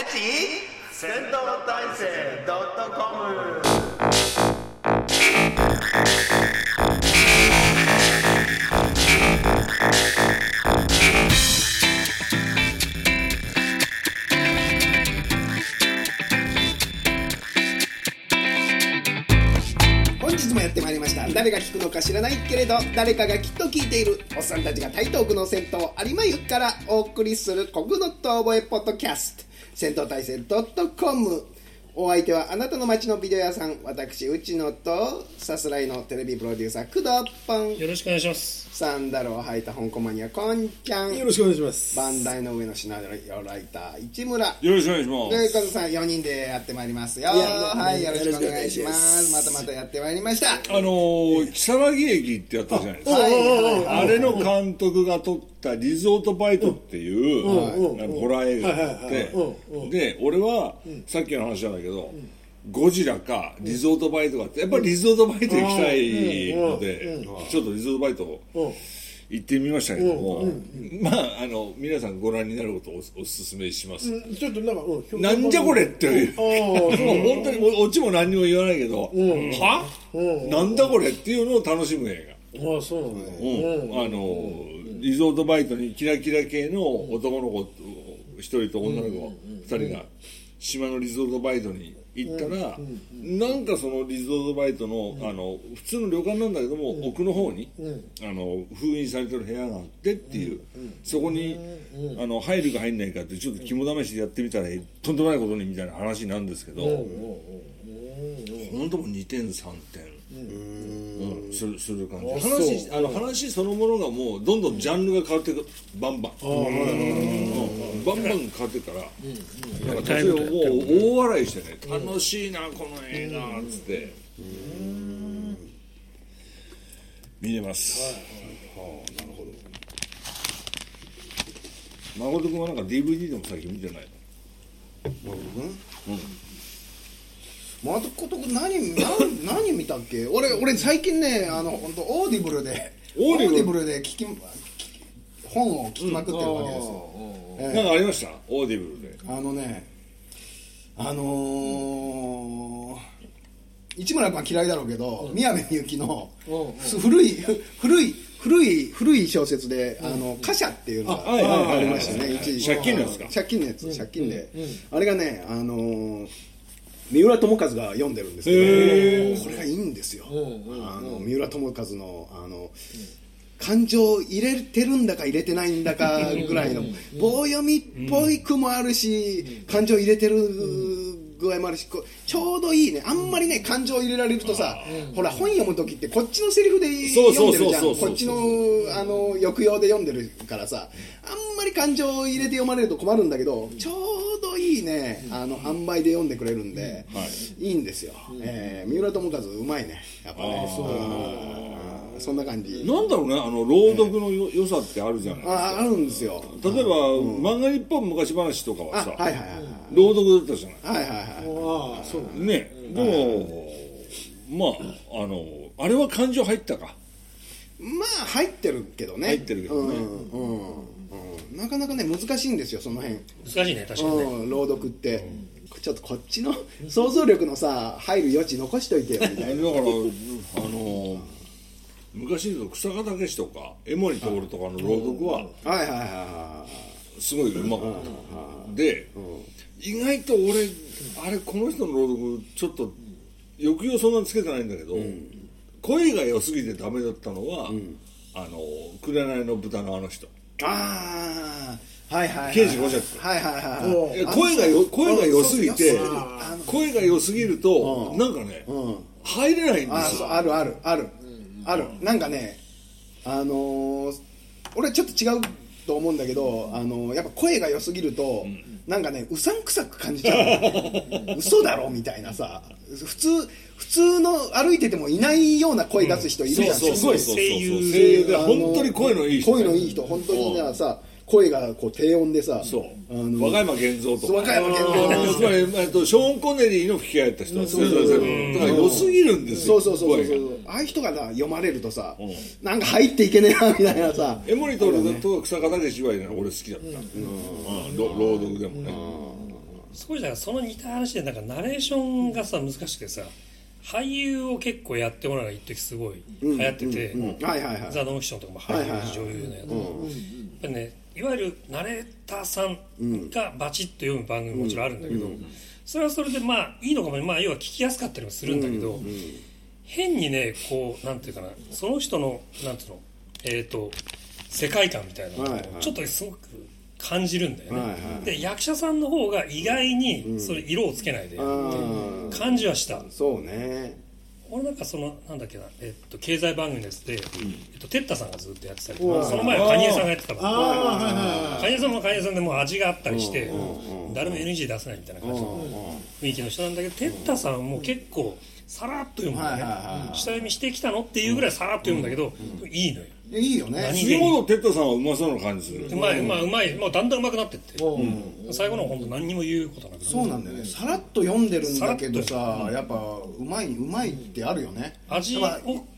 たち戦闘体制 .com 本日もやってまいりました。誰が聞くのか知らないけれど誰かがきっと聞いているおっさんたちが台東区の銭湯有馬湯からお送りする国語の遠吠えポッドキャスト。戦闘大戦 .com お相手はあなたの街のビデオ屋さん私内野とさすらいのテレビプロデューサー工藤ポンよろしくお願いします。サンダルを履いた香港マニアこんちゃんよろしくお願いします。バンダイの上のシナリオライター市村よろしくお願いしまで、カズさん4人でやってまいりますよ。いやはい、よろしくお願いしま。すまたまたやってまいりました。あのー、木更木駅ってやったじゃないですか。はいはいあれの監督が撮ったリゾートバイトっていう、あのホラー映画があって、で、俺は、さっきの話なんだけど、ゴジラかリゾートバイトがあって、やっぱりリゾートバイト行きたいので、ちょっとリゾートバイト行ってみましたけども、まあ、あの、皆さんご覧になることをおお勧めします。ちょっとなんか、うん、なんじゃこれっていう。もう本当にオチも何にも言わないけど、は、なんだこれっていうのを楽しむ映画。ああ、そうなんだ。うんあのリゾートバイトにキラキラ系の男の子一人と女の子二人が島のリゾートバイトに行ったら、なんかそのリゾートバイトの,、あの普通の旅館なんだけども、奥の方に、あの封印されてる部屋があってっていう、そこに、あの入るか入んないかってちょっと肝試しでやってみたらとんでもないことにみたいな話なんですけど、本当も2点3点。うん、するする感じ。話あの話そのものがもうどんどんジャンルが変わっていくバンバン、うん。バンバン変わっていくから、なんか途中もう大笑いしてね。楽しいなこの映画っつって、見れます、誠君はなんか DVD でも最近見てないまたこと何何何見たっけ？俺俺最近ねあの本当 Audible でAudible で聞き聞き本を聞きまくってるわけですよ。ええ。なんかありました？ Audible で。あのねあのー、市村君は嫌いだろうけど、宮部みゆきの古い古い古い古い小説で「あの火車」っていうのがありましたね一時借金のやつか。借金のやつ借金で。あれがねあのー三浦友和が読んでるんですけどこれがいいんですよ。あの三浦友和のあの感情入れてるんだか入れてないんだかぐらいの棒読みっぽい句もあるし感情入れてる具合もあるしこうちょうどいいねあんまりね感情入れられるとさほら本読む時ってこっちのセリフでそう読んでるじゃん。こっちのあの抑揚で読んでるからさあんまり感情を入れて読まれると困るんだけどちょうどいいねあの塩梅で読んでくれるんでいいんですよ。えー三浦友和うまいね。やっぱね。うん。そんな感じ。なんだろうねあの朗読のよ良さってあるじゃないああるんですよ。例えば、漫画日本昔話とかはあさ、はいはいはい朗読だったじゃない。はいはいはい。ああ、そうなんだ。ね。でも、まああのあれは感情入ったか？まあ入ってるけどね。入ってるけどね。うんなかなかね難しいんですよその辺。難しいね、確かに朗読って。ちょっとこっちの 想像力のさ入る余地残しといてよみたいな。だからあの昔の草加武とか江森徹とかの朗読ははい。はいはいはすごいうまかった。で意外と俺あれこの人の朗読ちょっと抑揚そんなにつけてないんだけど、声が良すぎてダメだったのは、あの紅の豚のあの人。いああはいはいはい刑事五尺。はいはいはい声がよ声が良すぎて声が良すぎるとなんかねうん。入れないんであすよ。あるあるある。ある。なんかねあのー俺ちょっと違うと思うんだけど、あのーやっぱ声が良すぎると、なんかねうさんくさく感じちゃう 嘘だろみたいなさ。普通普通の歩いててもいないような声出す人いるじゃん、そうすごいそうそう。声優。声優で本当に声のいい人。声のいい人。本当にねさ声がこう低音でさそう。あの和歌山源三とか。和歌山源三。つまりえっとショーン・コネリーの吹き替えやった人だから良すぎるんですよそうそうそうそう。ああいう人がな読まれるとさ、なんか入っていけねえなみたいなさ。江森徹とか草加武は俺好きだった、うん。朗朗読でもね、すごいだからその似た話でなんかナレーションがさ難しくてさ俳優を結構やってもらうのが一時すごい流行ってて、はいはいはい。ザ・ノンフィクションとかも俳優、女優のやつ、やっぱりねいわゆるナレーターさんがバチッと読む番組ももちろんあるんだけど、それはそれでまあいいのかもまあ要は聞きやすかったりもするんだけど、変にねこうなんていうかなその人のなんていうのえっ、と世界観みたいなのをちょっとすごく感じるんだよね、はいはいで役者さんの方が意外にそれ色をつけないでやってる感じはした、そうね俺なんかそのなんだっけな、えっと、経済番組のやつで、えっと、テッタさんがずっとやってたりとかその前はカニエさんがやってたからカニエさんもカニエさんでもう味があったりして誰も NG 出せないみたいな感じの雰囲気の人なんだけどテッタさんも結構さらっと読むんだよはいはいはいね下読みしてきたの？っていうぐらいさらっと読むんだけどいいのよいいよね。何杉本哲太さんはうまそうな感じする。うまい、まあ、うまい、まあ、だんだんうまくなってって、最後の本当何にも言うことなく。そうなんだよね。さらっと読んでるんだけどさやっぱうまいうまいってあるよね。味を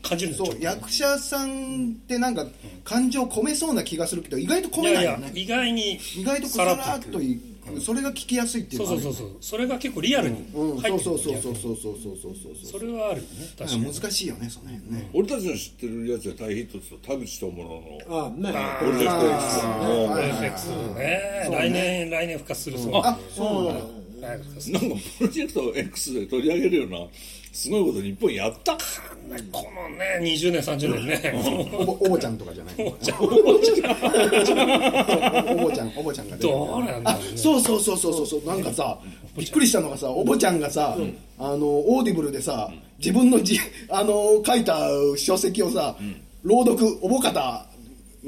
感じるんですよ。そう役者さんってなんか感情込めそうな気がするけど意外と込いやいやめないよね意外に意外とさらっといくそれが聞きやすいっていうそうそうそうそう。それが結構リアルにうん。入ってるそうそうそうそうそうそうそうそうそう。それはあるよね。確かに。難しいよねその辺ね。俺たちの知ってるやつで大ヒット田口智ののあねプロジェクト X もうプロジェクトね。来年来年復活するそうあそうなんかプロジェクト X で取り上げるようなすごいこと日本やった。このね20年30年ね。おぼおぼちゃんとかじゃない。おぼちゃん。おぼちゃんが出てる。どうなんだろうね。そうそうそうそうそうそう。なんかさびっくりしたのがさおぼちゃんがさ、あの Audible でさ自分のじあの書いた書籍をさ、朗読おぼかた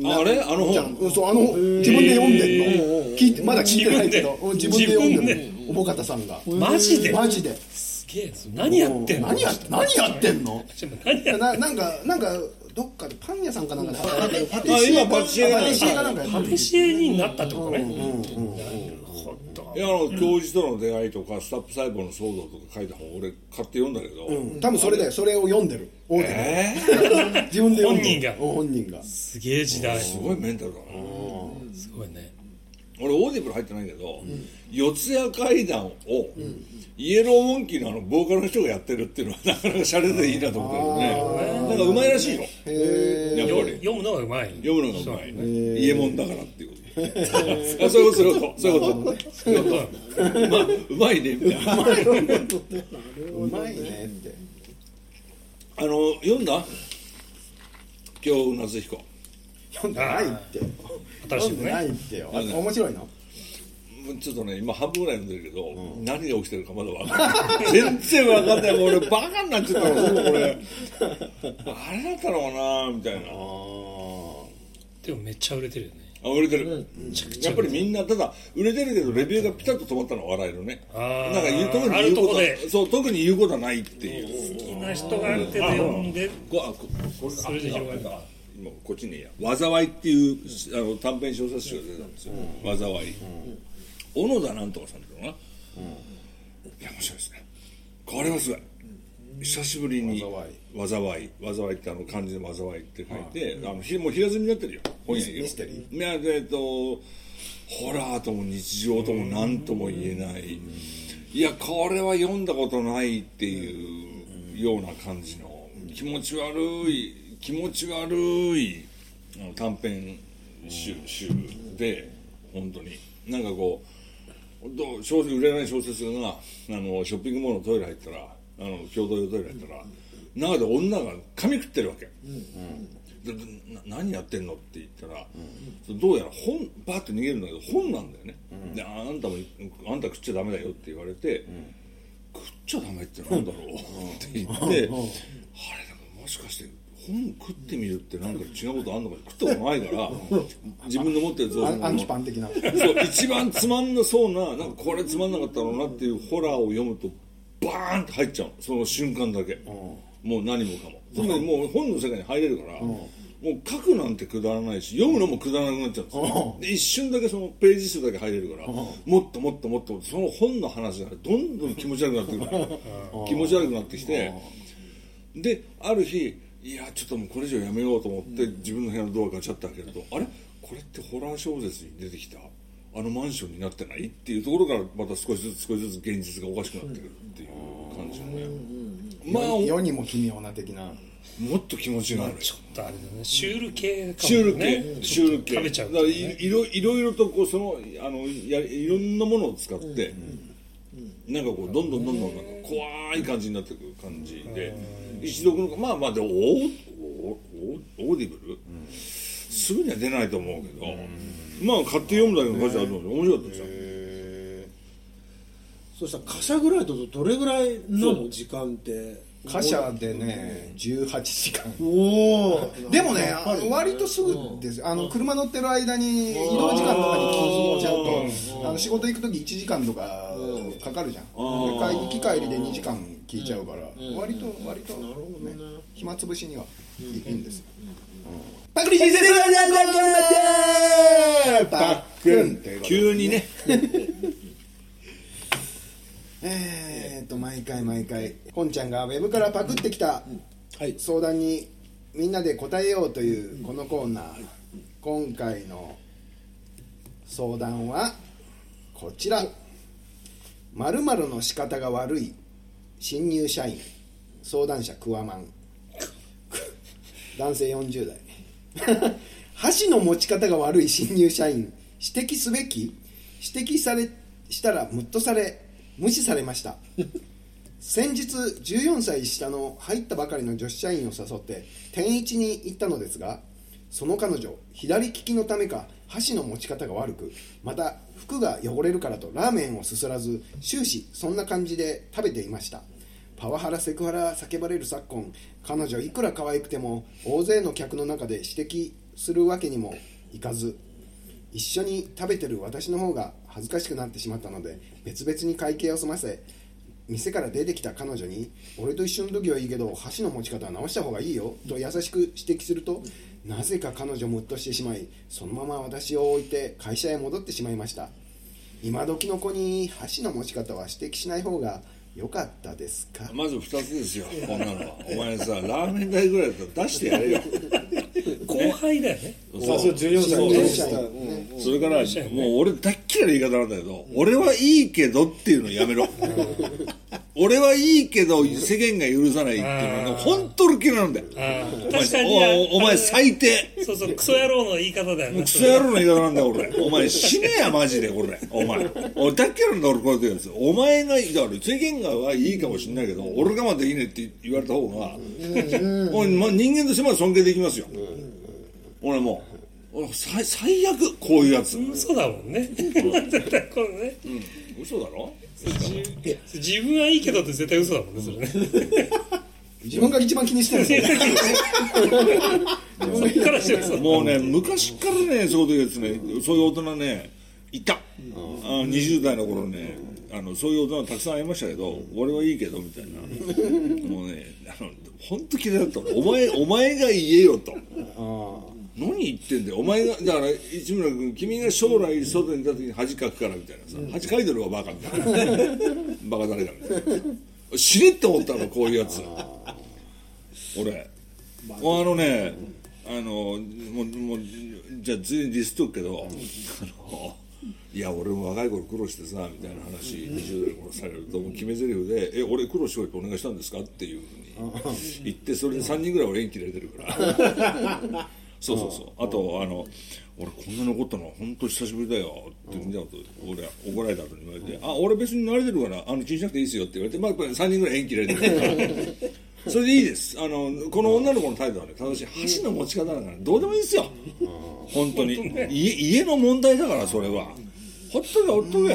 あれ？あの本？じゃん。うんそうあの自分で読んでんの。聞いてまだ聞いてないけど。うん自自分で読んで自るのおぼかたさんが。マジで？マジで。すげえ何やってんの？何や何やってんの？何やななんかなんかどっかでパン屋さんかなんかで働いてる。パテあィシエ今パティシエがパティシエがなんかやってる。パティシエになったってことね。なるほどいやあの教授との出会いとかスタップ細胞の騒動とか書いた本俺買って読んだけど、多分それだよそれを読んでる。オー？自分で読んでる。本人が。うん本人が。すげえ時代。すすごいメンタルだな、ごいね。俺 Audible 入ってないけど、四谷怪談を、 Yellow Monkey のあのボーカルの人がやってるっていうのはなかなかシャレでいいなと思ったけどね。なんかうまいらしいよへやっぱり。読むのがうまい。読むのがうまいイエモンだからっていうこと。あそういうことそういうこと。そういうこと。そういうこと。うまうまいね。みたいなえうまいねって。あの読んだ？今日夏彦。読んでないって。新しいのね。ってよ。あね面白いの？ちょっとね今半分ぐらい読んでるけど、何が起きてるかまだ分かんない。全然分かんない。もう俺バカになっちゃったのこれ。あれだったのかなみたいな。でもめっちゃ売れてるよね。あ売れてる、やっぱりみんなただ売れてるけどレビューがピタッと止まったのは笑えるね。なんか言う特にあ言うことそう特に言うことはないっていう。好きな人がある程度読んで。こあここれそれで広がるあ今こっちにいいや。災いっていうあの短編小説集が出たんですよ、災い、小野田なんとかさんっていうのかな、いや面白いですね。これはすごい久しぶりに災い。災い。ってあの漢字で災いって書いて、あのひもう平積みになってるよ。本屋にミステリいやでえっとホラーとも日常とも何とも言えない、いやこれは読んだことないっていうような感じの気持ち悪い気持ち悪い短編集集で本当に。なんかこうどう小説売れない小説があのショッピングモールのトイレ入ったらあの共同用トイレ入ったら中で女が髪食ってるわけ、でな何やってんのって言ったら、どうやら本バーッと逃げるんだけど本なんだよね、でああんたもあんた食っちゃダメだよって言われて、食っちゃダメってなんだろう？って言って、あれなんかもしかして本食ってみるってなんか違うことあんのか食ったことないから 自分の持ってる像アンアンキパン的な。そう一番つまんなそうななんかこれつまんなかったろうなっていうホラーを読むとバーンって入っちゃう。のその瞬間だけ、もう何もかも。つまりもう本の世界に入れるから、もう書くなんてくだらないし読むのもくだらなくなっちゃうんですよ、で一瞬だけそのページ数だけ入れるから、もっともっともっとその本の話がどんどん気持ち悪くなってくる気持ち悪くなってきて、である日いやちょっともうこれ以上やめようと思って、自分の部屋のドアガチャって開けるとあれ？これってホラー小説に出てきた？あのマンションになってない？っていうところからまた少しずつ少しずつ現実がおかしくなってくるっていう感じのね、まあ世にも奇妙な的な。もっと気持ちがあるちょっとあれだね。シュール系ね。シュール系、シュール系食べちゃうだからとね。いいろいろいろとこうそのあのやいろんなものを使って、なんかこうどんどんどんどんなんか怖い感じになってくる感じで、一読のまあまあでもオーオー Audible、すぐには出ないと思うけど、まあ買って読むだけの価値あるので面白かったですよ、そしたら貨車ぐらいだとどれぐらいなの時間って？貨車でね18時間。おおでもね割とすぐですよ。あの車乗ってる間に移動時間とかに聞いちゃうとあの仕事行く時1時間とかかかるじゃん。行き帰りで2時間聞いちゃうから。割と割とね。暇つぶしにはいいんです。よパクリ人生でパックン急にね。えーっと毎回毎回。本ちゃんがウェブからパクってきたはい。相談にみんなで答えようというこのコーナー。今回の相談はこちら〇〇の仕方が悪い。新入社員。相談者クワマン男性40代。箸の持ち方が悪い新入社員。指摘すべき。指摘されしたらムッとされ無視されました。先日14歳下の入ったばかりの女子社員を誘って天一に行ったのですがその彼女左利きのためか箸の持ち方が悪くまた服が汚れるからとラーメンをすすらず終始そんな感じで食べていました。パワハラセクハラ叫ばれる昨今彼女いくら可愛くても大勢の客の中で指摘するわけにもいかず一緒に食べてる私の方が恥ずかしくなってしまったので別々に会計を済ませ店から出てきた彼女に「俺と一緒の時はいいけど箸の持ち方は直した方がいいよ」と優しく指摘するとなぜか彼女ムッとしてしまいそのまま私を置いて会社へ戻ってしまいました。今時の子に箸の持ち方は指摘しない方が良かったですか？まず2つですよこんなのは。お前さラーメン代ぐらいだったら出してやれよ。後輩だよね。あそう14歳。そうねそう。うんそれからもう俺大っ嫌いな言い方なんだけど俺はいいけどっていうのやめろ。俺はいいけど世間が許さないっていうのが本当に嫌いなんだよ。確かにおお前最低。そうそうクソ野郎の言い方だよねクソ野郎の言い方なんだよ俺。お前死ねやマジで俺お前。俺大っ嫌いなんだ俺これでやつお前がだから世間がはいいかもしれないけど俺我慢できねえって言われた方がおいま人間としてまだ尊敬できますよ俺もう俺最最悪こういうやつ。嘘だもんね。絶対 これね。嘘だろ？自分はいいけどって絶対嘘だもんねそれね。自分が一番気にしてるんですよもうね昔からねそういうやつねそういう大人ねいた、あ20代の頃ねあのそういう大人たくさん会いましたけど俺はいいけどみたいな。もうねあの本当嫌いだったの。お前お前が言えよと何言ってんだよ。お前がだから市村君君が将来外に出た時に恥かくからみたいなさ。恥かいてるわバカみたいな。バカ誰だみたいな。死ねって思ったのこういうやつ。俺。あのねあのもうもうじゃあ全然ディスっとくけど、あのいや俺も若い頃苦労してさみたいな話20代の頃されるともう決め台詞で「え俺苦労しろってお願いしたんですか?」っていうふうに言ってそれで3人ぐらい俺縁切られてるから。そうそうそう。あとあの俺こんなに怒ったの本当久しぶりだよ。って見たこと俺怒られた後に言われて「あ俺別に慣れてるからあの気にしなくていいですよ」って言われてまあやっぱり3人ぐらい縁切られてるそれでいいです。あのこの女の子の態度はね正しい。箸の持ち方だからどうでもいいですよ。本当に。家家の問題だからそれは。ほっとけほっとけ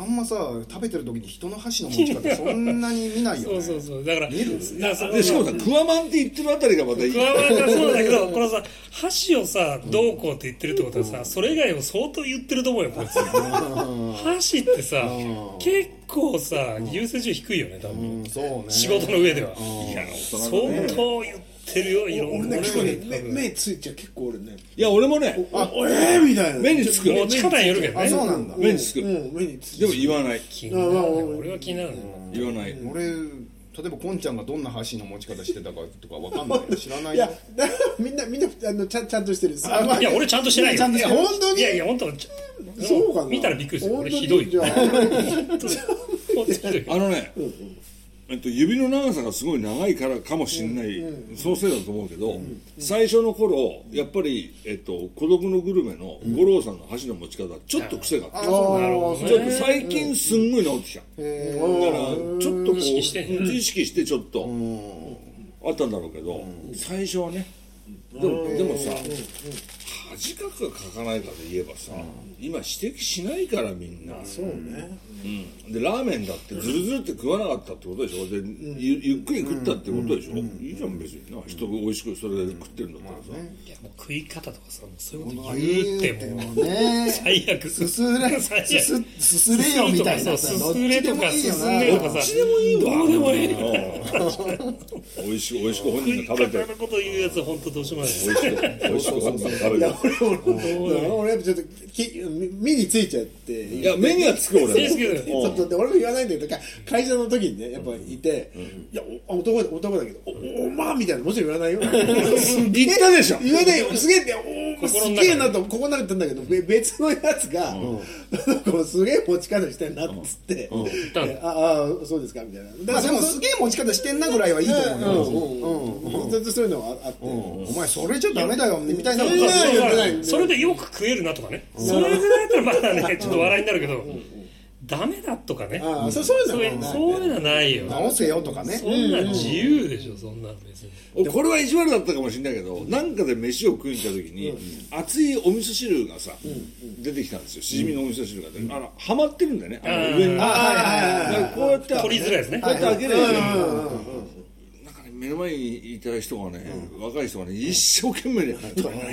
あんまさ食べてる時に人の箸の持ち方そんなに見ないよね。そうそうそう。だから見る？だからそでしかもさクワマンって言ってるあたりがまたいい。クワマンがそうだけどこのさ箸をさどうこうって言ってるってことはさそれ以外も相当言ってると思うよこいつ箸ってさ結構さ優先順位低いよね多う分んそうね。仕事の上では。嫌な大人相当言ってるよいろんな。俺ね結構ね目目ついちゃう。結構俺ね。いや俺もねあえーみたいな。目につく。持ち方によるけどね。あそうなんだ。目につく。うん目につでも言わない。気になる。ね俺は気になるね言わない。俺例えばこんちゃんがどんな箸の持ち方してたかとかわかんない。よ 知らない。いやよだからみんなみんなあのちゃんちゃんとしてる。ですあまあいや俺ちゃんとしてないよ。ちゃんとしてる。いや本当に？いやいや本当ちそうかな？見たらびっくりする。本当に？俺ひどい。じゃあ。本当に。ひどいあのね、えっと、指の長さがすごい長いからかもしれない、そのせいだと思うけど、最初の頃やっぱり、えっと、孤独のグルメの五郎さんの箸の持ち方ちょっと癖があって、なるほどねちょっと最近すんごい治ってきた、だからちょっとこう意識して。んね意識してちょっとあったんだろうけど、最初はねでもでもさ恥かくか書かないかで言えばさ、今指摘しないからみんな。そうねうん、でラーメンだってずるずるって食わなかったってことでしょ？でゆゆっくり食ったってことでしょ、いいじゃん別にな。人が美味しくそれで食ってるんだったらさ、いやもう食い方とかさもうそういうこと言うっても。うね。最悪。すすれ最悪。すすすすれよみたいな。そうすすれとかすすねれとかさ。どっちでもいいわ。どうでもいい美味しく美味しく本人が食べて。方のこと言うやつ本当どうしようもない美味しく美味しく本人が食べて。いや俺俺俺やっぱちょっとき目についちゃって。いや目にはつく俺つく ちょっとで俺も言わないんだけどか会社の時にねやっぱいて、いやお男だ男だけどおおまあみたいなもちろん言わないよ。言ったでしょ。言わないよ。すげえっておすげえなとここなったんだけどべ別のやつが、こうすげえ持ち方してんなっつって、ああそうですかみたいな。まあでもすげえ持ち方してんなぐらいはいいと思うよ。うん。うん。全然そういうのはあって、お前それじゃダメだよみたいなそれでよく食えるなとかね。それぐらいだったらまだねちょっと笑いになるけどダメだとかね。ああそそういうのはない。そういうのはないよ。直せよとかね。そんなん自由でしょそんなの別に。これは意地悪だったかもしれないけどなんかで飯を食いに行った時に熱いお味噌汁がさ出てきたんですよ。しじみのお味噌汁が。あのはまってるんだよね。あの上に。あはいはいはいだからこうやって取りづらいですね。こうやって開けるよ目の前にいた人がね、若い人がね一生懸命ね。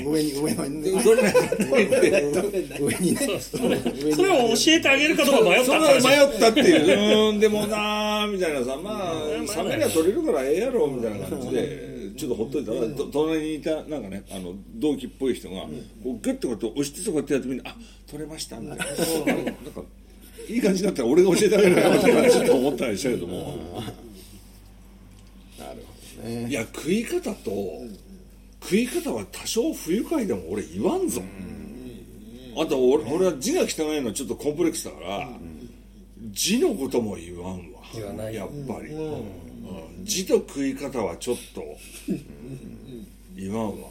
上に上のね取れないって言って上にね。それを教えてあげるかどうか迷った迷ったっていう。うーんでもなーみたいなさまあ冷めりゃ取れるからええやろみたいな感じでちょっとほっといたらと隣にいたなんかねあの同期っぽい人がこうグッとこうやって押してこうやってやってみんなあ取れましたみたいな。なんかいい感じだったら俺が教えてあげるよってちょっと思ったりしたけどもね。いや食い方と食い方は多少不愉快でも俺言わんぞ。あと俺俺は字が汚いのはちょっとコンプレックスだから字のことも言わんわ。言わない。やっぱり、うん。字と食い方はちょっと言わんわ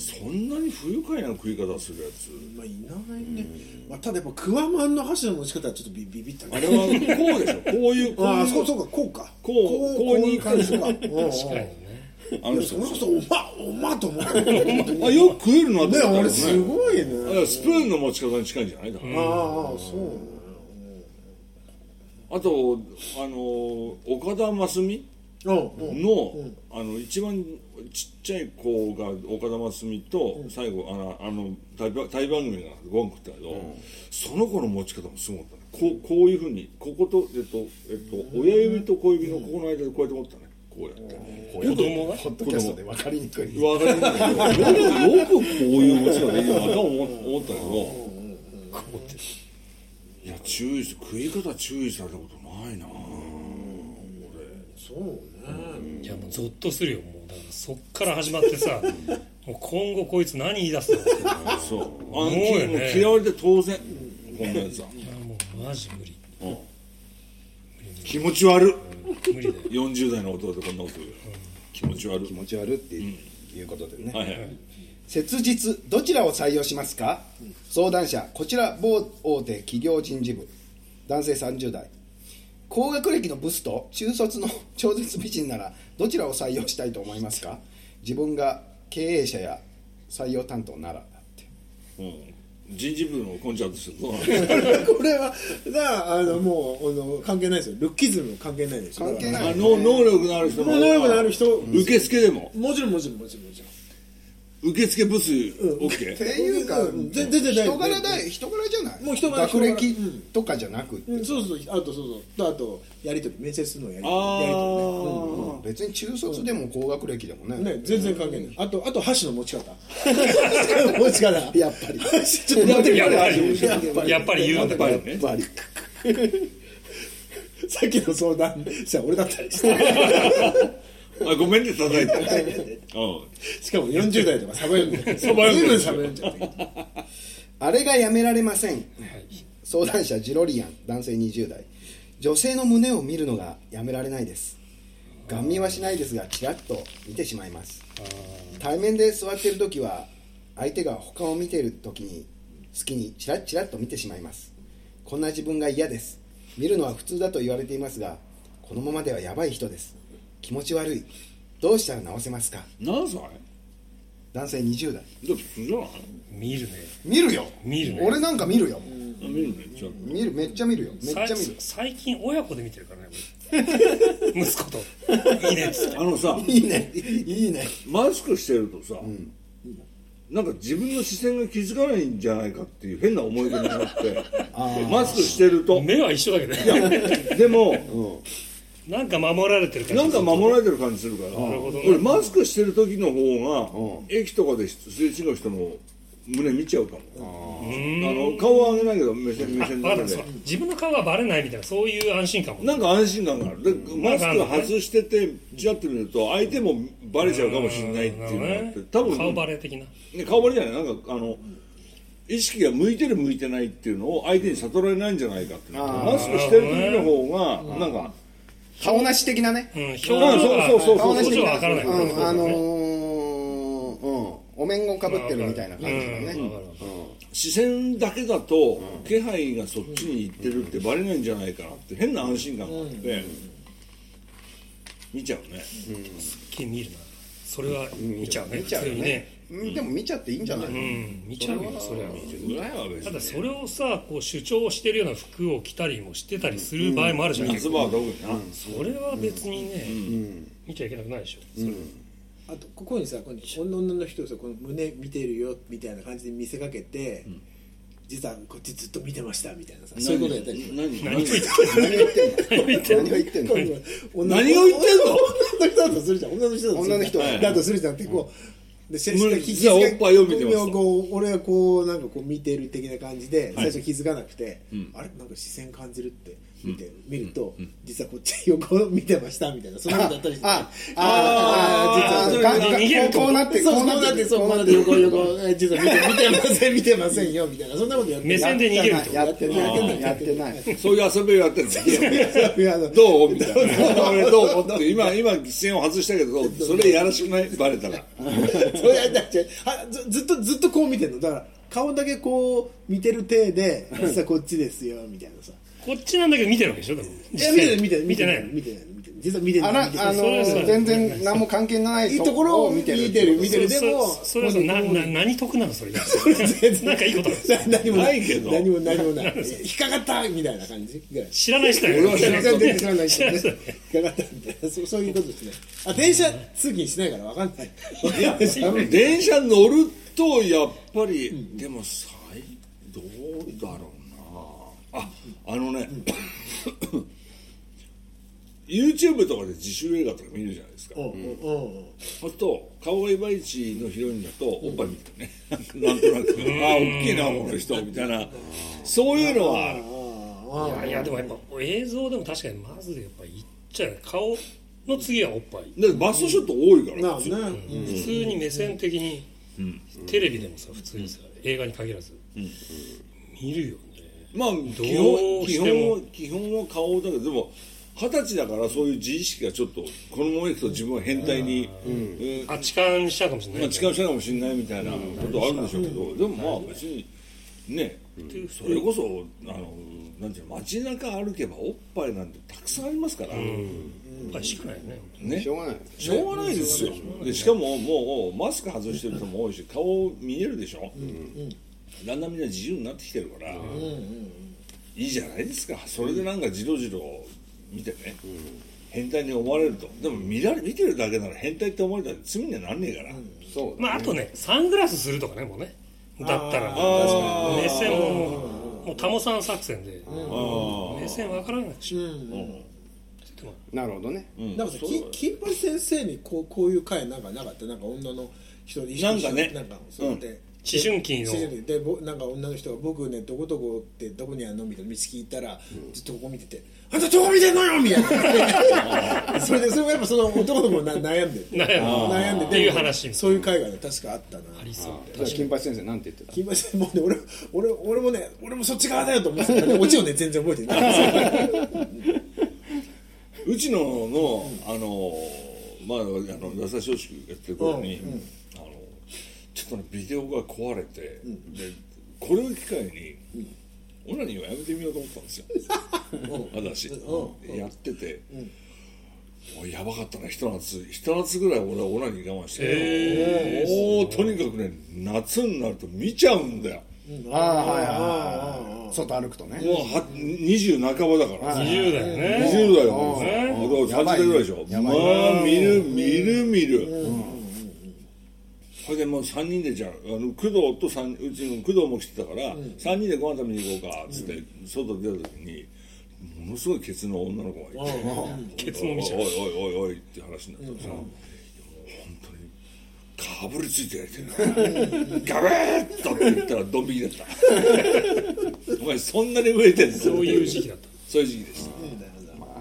そんなに不愉快な食い方するやつまあいないね、まあ、ただやっぱクワマンの箸の持ち方はちょっとビビビったねあれはこうでしょ。こういうこういうああそうそうかこうか。こうこうこういう感じか。確かにね。あの人それこそおまおまと思って。本当にあよく食えるなったね。俺すごいね。あスプーンの持ち方に近いんじゃない？だから。ああそうあとあの岡田真澄の,、あの一番ちっちゃい子が岡田真澄と最後あのあの大番大番組がご飯食ったけど、その子の持ち方もすごかったね。こうこういうふうにこことえっとえっと親指と小指のここの間でこうやって持ったね。こうやって。子供が？ポッドキャストで分かりにくい。わかりますけどよくよくこういう持ち方いいなと思思ったけど。いや注意し食い方注意されたことないなそうね。いやもうゾッとするよそっから始まってさ もう今後こいつ何言い出すの？いそう。あの思うよね。もう嫌われて当然。こんなやつはやもうマジ無理。気持ち悪っ無理だよ。40代の弟でこんなこと言う。気持ち悪い。気持ち悪いっていうことでね、はいはい。切実どちらを採用しますか、相談者こちら某大手企業人事部。男性30代高学歴のブスと中卒の 超絶美人ならどちらを採用したいと思いますか？自分が経営者や採用担当なら。だってうん。人事部のコンチャートしてどうなのこれはだあのもうあの関係ないですよ。ルッキズム関係ないですよ。関係ない。あの能力のある人の能力のある人。受付でも。もちろんもちろんもちろんもちろん受付ブスって OK いうか、うん。全然全然。人柄だ人柄じゃない？もう人柄学歴とかじゃなくうん。そうそうあとそうそう。とあとやり取り面接のやり取あ別に中卒でも高学歴でもね。りねね全然関係ない。あとあと箸の持ち方。持ち方。やっぱり。ちょっと待って。やっぱり。やっぱり。やっぱり言うんだやっぱりね。やっぱり。さっきの相談者俺だったりして あごめんね叩いてうん。しかも40代とかサバ読んでるサバ読んじゃって。あれがやめられません、相談者ジロリアン男性20代。女性の胸を見るのがやめられないです。ガン見はしないですがちらっと見てしまいます。対面で座っている時は相手が他を見ている時に好きにチラッチラッと見てしまいます。こんな自分が嫌です。見るのは普通だと言われていますがこのままではやばい人です気持ち悪い。どうしたら直せますか？何歳男性20代。で普通じゃない見るね。見るよ。見るね。俺なんか見るよ。見るね。ちょっと。見る。めっちゃ見るよ。めっちゃ見る。さ最近親子で見てるからね。俺 息子と「いいね」っつって。あのさいいね。いいね。マスクしてるとさ、なんか自分の視線が気づかないんじゃないかっていう変な思い出になってマスクしてると。目は一緒だけどね。でも、なんか守られてる感じなんか守られてる感じするから。るほどね。俺マスクしてる時の方が、駅とかですれ違う人の胸見ちゃうかも。あの顔は上げないけど目線目線で。自分の顔がバレないみたいなそういう安心感も。なんか安心感がある。でマスク外しててちらって見ると相手もバレちゃうかもしれないっていうのがあって多分顔バレ的な。ね顔バレじゃない？なんかあの意識が向いてる向いてないっていうのを相手に悟られないんじゃないかって。いうのマスクしてる時の方がなんか顔なし的なね。うん表情がそうそうそうそう。表情は分からない。うんあのーうん。お面をかぶってるみたいな感じのね。視線だけだと気配がそっちに行ってるってバレないんじゃないかなって変な安心感があって見ちゃうね。気見るな。それは見ちゃうね。見ちゃうねでも見ちゃっていいんじゃない？のうん。見ちゃうよそれは。ぐらいは別にただそれをさこう主張してるような服を着たりもしてたりする場合もあるじゃん、夏場は特になそれは別にね、見ちゃいけなくないでしょ、それ。あとここにさこの女の人をさこの胸見てるよみたいな感じで見せかけて、実はこっちずっと見てましたみたいなさそういうことやったり何何を言って何を言ってんの？何を言ってんの？何を言ってんの？女何を言ってんの？女の人だとするじゃん。女の人だとするじゃん。女の人。はいだとするじゃん。ってこうでし無理。気じゃあおっぱいを見てます。とこう俺はこうなんかこう見てる的な感じで最初気づかなくて、あれ？なんか視線感じるって見て、見ると、実はこっち横見てましたみたいなそんなことあったりして。あああ実は。逃げると。こうなってそうこうなっててそうこうなって横横え実は見て見てません見てませんよみたいなそんなことやって目線で逃げると。やってないやってないそういう遊びをやってるの？どう？みたいな。俺どう？って今今視線を外したけどそれやらしくない？バレたら。それやったら違う。あずずっとずっとこう見てんの。だから顔だけこう見てる体で 実はこっちですよみたいなさこっちなんだけど見てるわけでしょいや見てる見てる見てない見てない。見てる実は見てる。あら見てる。あの全然何も関係ないいいところを見てる見てる。見てる。でそもそそれはさなな何得なのそれ。なんかいいこと。何もないけど。何も何もない。引っかかったみたいな感じ。ぐらい知らない人だよ俺は知らない全然知らない人引っかかった。みたいなそういうことですね。あ電車通勤しないから分かんない。寒 い電車乗るとやっぱり、でもさどうだろうなああのね YouTube とかで自主映画とか見るじゃないですか。うんうんうん。そうすると顔がいまいちのヒロインだとおっぱい見てるね。なんとなく。ああ大きいなこの人みたいな。そういうのはある。いやいやでもやっぱ映像でも確かにまずやっぱ言っちゃう顔の次はおっぱい。でバストショット多いからなあね。普通に。目線的に、テレビでもさ普通にさ、映画に限らず、見るよねまあど基う本基本は基本は顔だけどでも二十歳だからそういう自意識がちょっとこのままいくと自分は変態に、うん。あ痴漢しちゃうかもしれない、まあ、近うしたかもしれないみたいなことあるんでしょうけど、でもまあ別にね、それこそあのなんていうの街中歩けばおっぱいなんてたくさんありますから、おっぱいしかないよね。ね。しょうがない。しょうがないですよ。でしかももうマスク外してる人も多いし顔見えるでしょ、だんだんみんな自由になってきてるから、いいじゃないですか。それでなんかじろじろ見てね、変態に思われると。でも見られ見てるだけなら変態って思われたら罪にはなんねえから、そうまああとねサングラスするとかねもうね。だったらあー。目線ももうタモさん作戦で。あ目線わからない。し、なるほどね。ーなんか金八先生にこうこういう回なんかなかった？なんか女の人になんかね。なんかそうやって、思春期の。思春期。でぼなんか女の人が「僕ねどこどこってどこにあるの?」みたいな道聞いたら、ずっとここ見てて「あんたどこ見てんのよ!」みたいな。それでそれもやっぱその男の子もな悩んで。悩んで悩んでっていう話そういう会がね確かあったな。ありそう。金八先生なんて言ってた？金八先生もうね俺俺俺もね俺もそっち側だよと思ってた。ねオチをね全然覚えてない。うちのの、あのまああの野菜松竹やってる頃に、あのちょっとねビデオが壊れて、でこれを機会に、オナニーをやめてみようと思ったんですよ。私、やってて、おいやばかったなひと夏。ひと夏ぐらい俺はオナニー我慢して、もうとにかくね夏になると見ちゃうんだよ。ああはいはいはい外歩くとね。もうは20半ばだから、20だよね。20代だもん。ねねだから30代ぐらいでしょ。やまばいあ見る見る見るそれでもう3人でじゃああの工藤と三うちの工藤も来てたから、3人でご飯食べに行こうかっつって、外出た時にものすごいケツの女の子がいてケツも見ちゃうおいおいおいおいって話になったらさ、本当にかぶりついてやりてえな。ガブーッとって言ったらドン引きだった。お前そんなに飢えてんの？そういう時期だった。そういう時期でした、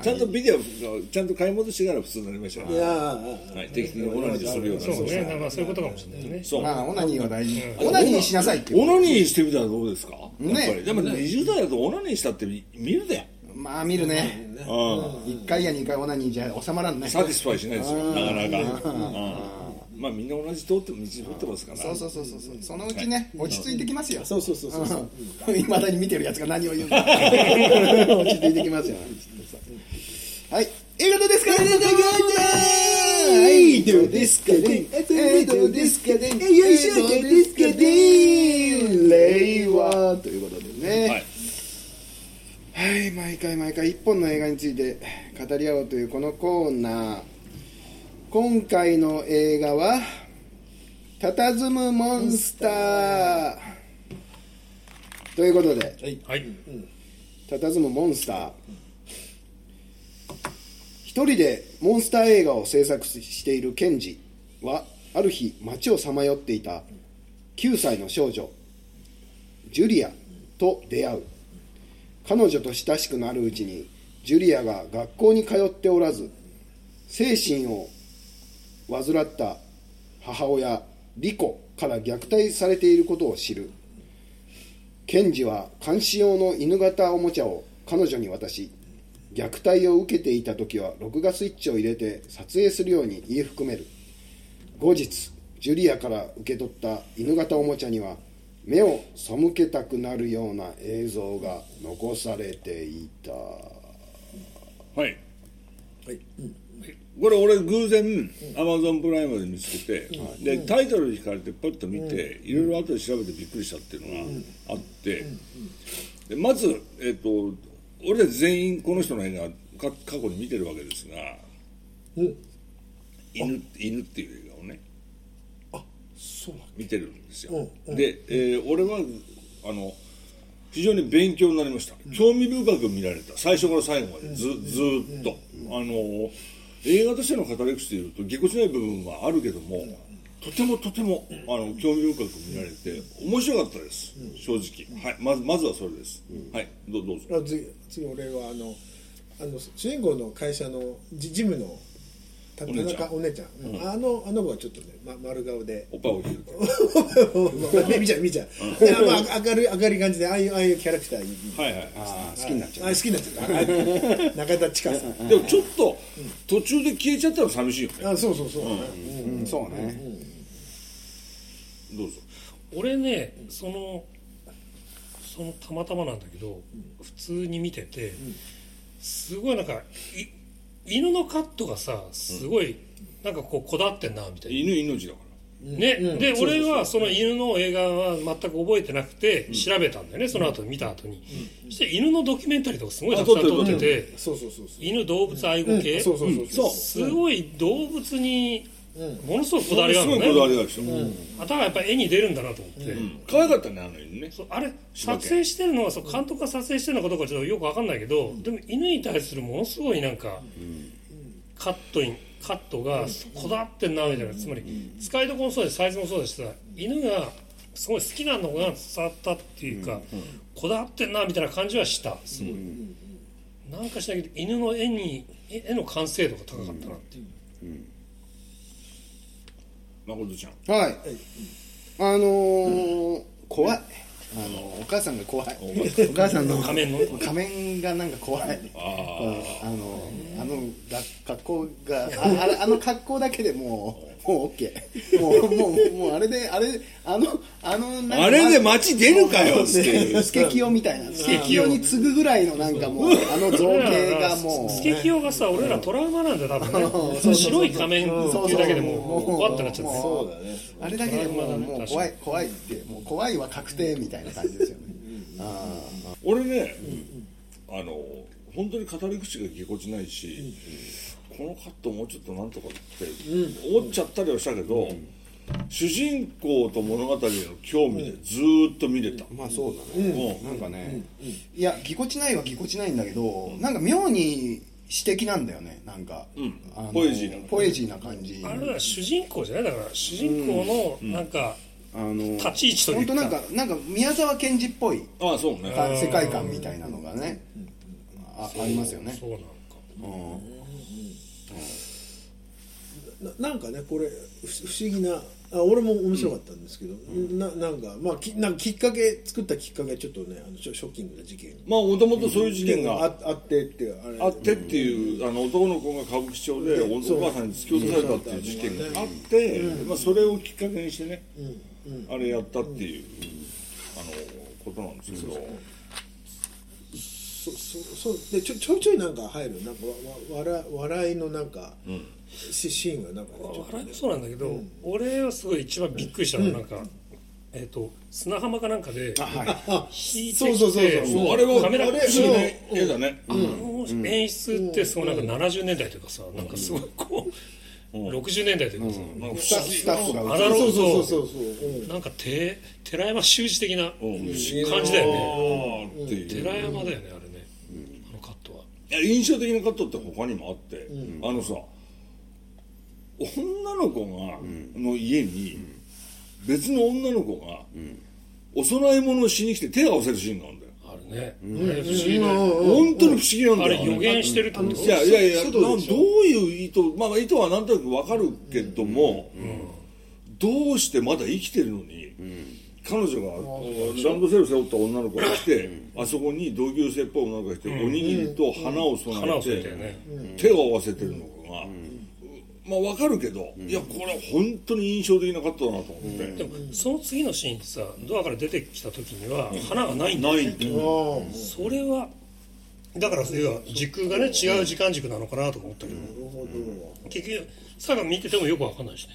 ちゃんとビデオちゃんと買い戻してから普通になりましたねいやはい、定期的にオナニーするようなそうねまあそういうことかもしれないね。そうまあオナニーは大事。オナニーしなさいっていう。オナニーしてみたらどうですか、ね。やっぱり。でも20代だとオナニーしたって見見るで、まあ見るね。うん。1回や2回オナニーじゃ収まらんね。 satisfy しないですよ。なかなか、うんまあみんな同じ通って道通ってますから。そうそうそうそう。そうそのうちね落ち着いてきますよ。そうそうそうそうそう。いまだに見てるやつが何を言うんだ 落ち着いてきますよ。はい。映画どうですかはい。どうですかね。えどうですかね。よいしょどうですかね。令和ということでねはいはい、毎回毎回一本の映画について語り合おうというこのコーナー今回の映画は「佇むモンスター」ということで。はい「佇むモンスター」一人でモンスター映画を制作しているケンジはある日街をさまよっていた9歳の少女ジュリアと出会う。彼女と親しくなるうちにジュリアが学校に通っておらず精神を患った母親リコから虐待されていることを知る。ケンジは監視用の犬型おもちゃを彼女に渡し虐待を受けていた時は録画スイッチを入れて撮影するように言い含める。後日ジュリアから受け取った犬型おもちゃには目を背けたくなるような映像が残されていた。はい。はいこれ俺偶然アマゾンプライムで見つけて、でタイトルに引かれてパッと見て、いろいろ後で調べてびっくりしたっていうのがあって、でまず、えっと俺ら全員この人の映画か過去に見てるわけですがうん「犬」犬っていう映画をねそう見てるんですよ、で、えー俺はあの非常に勉強になりました。興味深く見られた。最初から最後までずずーっと、あの映画としての語り口でいうとぎこちない部分はあるけどもとてもとてもあの興味深く見られて面白かったです、正直。はい。まずまずはそれです、はい。どどうぞ。あ次次俺はあのあの主人公の会社のジジムのた田お姉ちゃん。中お姉ちゃん、うん。あのあの子はちょっとね、ま、丸顔で。おっぱいを切る見ちゃう 見ちゃう。いやまあ明るい明るい感じでああいうああいうキャラクターいい。はいはいああ好きになっちゃうあ好きになっちゃう。あ中田千佳さんでもちょっと途中で消えちゃったら寂しいよね。あそうそうそう、うん。そうね。どうぞ。俺ねそのそのたまたまなんだけど普通に見ててすごいなんかい犬のカットがさすごいなんかこうこだわってんなみたいな。犬命だかね、で俺はその犬の映画は全く覚えてなくて調べたんだよね、その後見た後に、そして犬のドキュメンタリーとかすごいたくさん撮ってて、犬動物愛護系、そうそうそうそう。すごい動物にものすごいこだわりがあるのね。こだわりがあるでしょ、頭がやっぱ絵に出るんだなと思って、うん。可愛かったねあの犬ね。そうあれ撮影してるのはそう監督が撮影してるのかどうかちょっとよく分かんないけど、でも犬に対するものすごいなんか、カットにカットがこだわってんなみたいな。つまり使いどころもそうだしサイズもそうだしさ犬がすごい好きなのが伝わったっていうか、こだわってんなみたいな感じはした。すごい、なんかしないけど犬の絵に絵絵の完成度が高かったなっていう、誠ちゃん。はい。あのー怖い。あのお母さんが怖い。お母さんの。仮面の？仮面がなんか怖い。ああのあのが格好がああれあの格好だけでもうもう OK もうもうもうあれであれあのあのなんかあれで街出るかよっていう。スケキヨみたいな。スケキヨに次ぐぐらいのなんかもうあの造形がもう。スケキヨがさ俺らトラウマなんだよ多分ね。白い仮面っていうだけでもう怖ってなっちゃって。そうだねあれだけでももう怖い怖いってもう怖いは確定みたいな感じですよね。あ俺ね、あの本当に語り口がぎこちないし、このカットもうちょっとなんとかって思っちゃったりはしたけど、主人公と物語への興味でずーっと見れた、ーまあそうだね。なんかね。いやぎこちないはぎこちないんだけどなんか妙に詩的なんだよね。なんかん。あのポエジーなポエジーな感じ。あれは主人公じゃない。だから主人公のなんかあの立ち位置というか。本当なんかなんか宮沢賢治っぽいああそうね。か世界観みたいなのがねあありますよね。そうなのか。うんななんかねこれふ不思議なあ俺も面白かったんですけど、ななんかまあきなんかきっかけ作ったきっかけちょっとねあのショショッキングな事件。まあもともとそういう事件あがあってってあれ。あってっていうあの男の子が歌舞伎町でお母さんに突き落とされたっていう事件があって、まあ、それをきっかけにしてね、あれやったっていう、あのことなんですけど、そそそうでちょちょいちょいなんか入る。なんかわわ笑笑いのなんか、シシーンがなんかねちょっと。笑いもそうなんだけど、俺はすごい一番びっくりしたのはなんか、えっ、と砂浜かなんかで引いてきてそうそうそうそう。そうあれはカメラあれ不思議な絵だね、あの演出ってすごいなんか70年代というかさなんかすごいこう、60年代というかさ、なん。かスタッフがアナログそうそうとそうそう、うん。なんかて寺山修司的な感じだよね、う、寺山だよねあれね、あのカットはいや印象的なカットって他にもあって、あのさ女の子が、の家に別の女の子が、お供え物をしに来て手を合わせるシーンがあるんだよ。あるね、あれ不思議ね、本当に不思議なんだよ。あれ予言してるってこと？いやいやいやどういう意図まあ意図はなんとなくわかるけども、どうしてまだ生きてるのに、彼女がランドセル背負った女の子が来て、あそこに同級生っぽい女の子が来て、おにぎりと花を添えて、手を合わせてるのが、まあわかるけど、いやこれは本当に印象的なカットだなと思って、でもその次のシーンってさドアから出てきた時には花がないんだよないんだよあそれはだからそれは時空がね違う時間軸なのかなとか思ったけど、結局佐賀見ててもよくわかんないしね。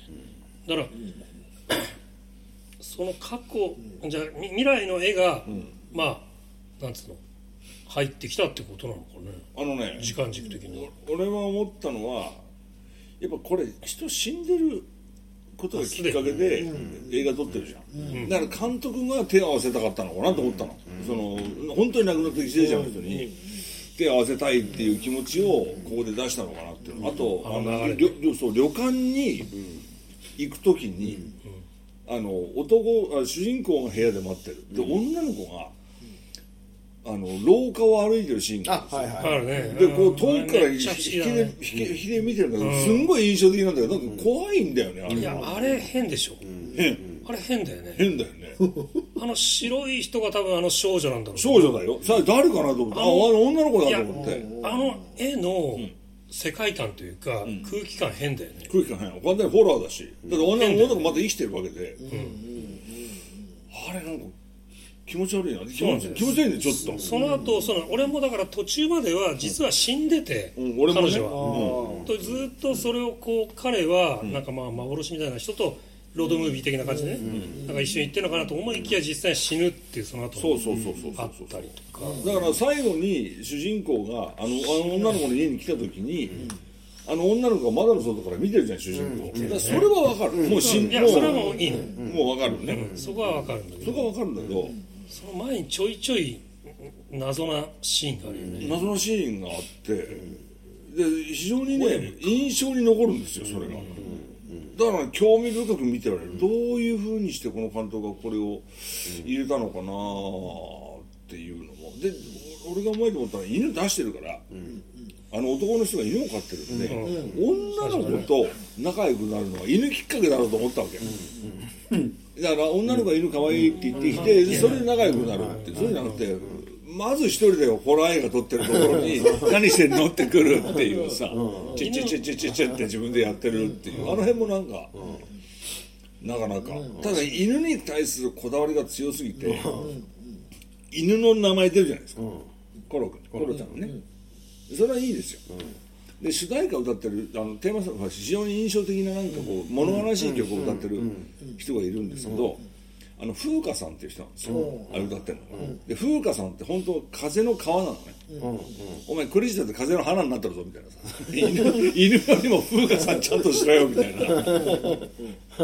だから、その過去じゃあみ未来の絵が、まあなんつうの入ってきたってことなのかね。あのね時間軸的に俺は思ったのはやっぱこれ人死んでることがきっかけで映画撮ってるじゃん、だから監督が手を合わせたかったのかなと思ったの、その本当に亡くなった犠牲者の人に手を合わせたいっていう気持ちをここで出したのかなっていうの。あとあのそう旅館に行く時に、あの男あ主人公が部屋で待ってる。で、女の子があの廊下を歩いてるシーンがあはいはい。あるね。でこう遠くから引きで引き引きで見てるんだけどすんごい印象的なんだけどなんか怖いんだよねあれいやあれ変でしょ、変あれ変だよね変だよねあの白い人が多分あの少女なんだろう少女だよさあ誰かなと思ってああの女の子だと思ってあの絵の世界観というか、空気感変だよね。空気感変。完全にホラーだし。だって女の子まだ生きてるわけで。あれなんか気持ち悪いな。気持ち気持ち悪いねちょっと。その後その俺もだから途中までは実は死んでて、うん。俺もね。彼女は、とずっとそれをこう彼はなんかまあ幻みたいな人とロードムービー的な感じでね、なんか一緒に行ってるのかなと思いきや実際死ぬっていうその後そうそうそうそうあったりとかだから最後に主人公があのあの女の子の家に来た時に、あの女の子が窓の外から見てるじゃん主人公、だからそれはわかる、もう死んもういやそれはもういいの、もうわかるね、そこはわかるん。だけどそこはわかるんだけど、その前にちょいちょい謎なシーンがあるよね、謎のシーンがあって、で非常にね印象に残るんですよそれが、だから興味深く見てられる、どういうふうにしてこの監督がこれを入れたのかなっていうのも。で俺がうまいと思ったのは犬出してるから、あの男の人が犬を飼ってるんで、女の子と仲良くなるのは犬きっかけだろうと思ったわけ、だから女の子が犬可愛いって言ってきて、それで仲良くなるってそうじゃなくてまず一人でホラー映画撮ってるところに 何してんのってくるっていうさ。チッチッチッチッチッチッって自分でやってるっていう。あの辺もなんかなかなか。ただ犬に対するこだわりが強すぎて犬の名前出るじゃないですか。コロ君コロちゃんのねそれはいいですよ。で主題歌を歌ってるあのテーマソングは非常に印象的ななんかこう物悲しい曲を歌ってる人がいるんですけどあの風花さんっていう人なんですよあれ歌ってるの。がで風花さんって本当風の川なのね。お前クリスチャンって風の花になってるぞみたいなさ。犬犬よりも風花さんちゃんとしろよみたいな。間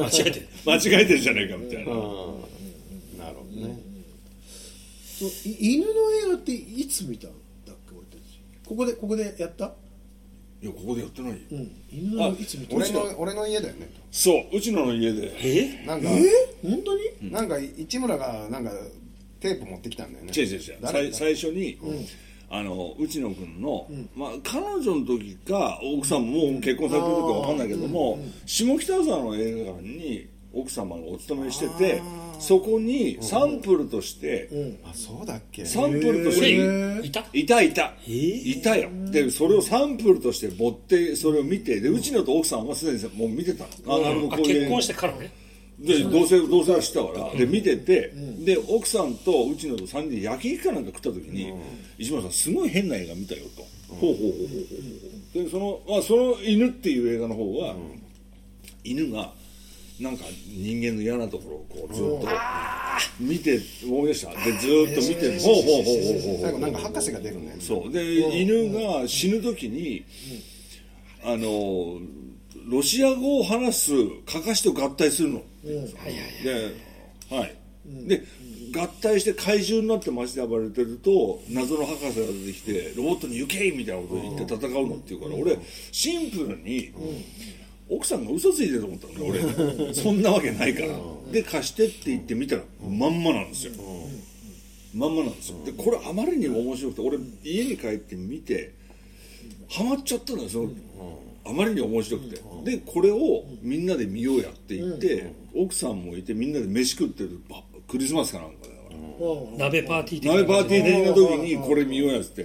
違えてる。間違えてるじゃないかみたいな。なるほどね。そうい犬の映画っていつ見たんだっけ俺たち。ここでここでやった？いやここでやってないよ。うん。犬のいつ見た俺の俺の家だよね。そううちのの家で。え？なんかえ？本当に？なんか市村がなんかテープ持ってきたんだよね。違う違う違う。誰最最初に、あの内野君の、まあ、彼女の時か奥さんも結婚されてる時か分かんないけども、下北沢の映画館に奥様がお勤めしててそこにサンプルとして、あそうだっけ？サンプルとしこてれいた？いたいた、えー。いたよ。でそれをサンプルとして持ってそれを見てでうちのと奥さんはすでにもう見てたの、あなるほどあこういう。結婚してからね。で同棲同棲はしてたから、で見てて、で奥さんとうちのと3人で焼き肉かなんか食った時に、石村さんすごい変な映画見たよと、ほうほうほうほうほう。でその,、まあ、その犬っていう映画の方は、犬がなんか人間の嫌なところをこうずっと見て思い出した。でずっと見て、ほうほうほうほう最後なんか博士が出るんだよね。そう。で犬が死ぬ時に、あのロシア語を話すかかしと合体するの、ではい、で合体して怪獣になって街で暴れてると謎の博士が出てきてロボットに行けみたいなことを言って戦うのっていうから俺シンプルに奥さんが嘘ついてると思ったのね俺。そんなわけないから。で貸してって言って見たらまんまなんですよ。まんまなんですよ。でこれあまりにも面白くて俺家に帰って見てハマっちゃったのよそのあまりに面白くて。でこれをみんなで見ようやって言って奥さんもいてみんなで飯食ってるばクリスマスかなんかだからうん。鍋パーティー的鍋パーティー的な時にこれ見ようやって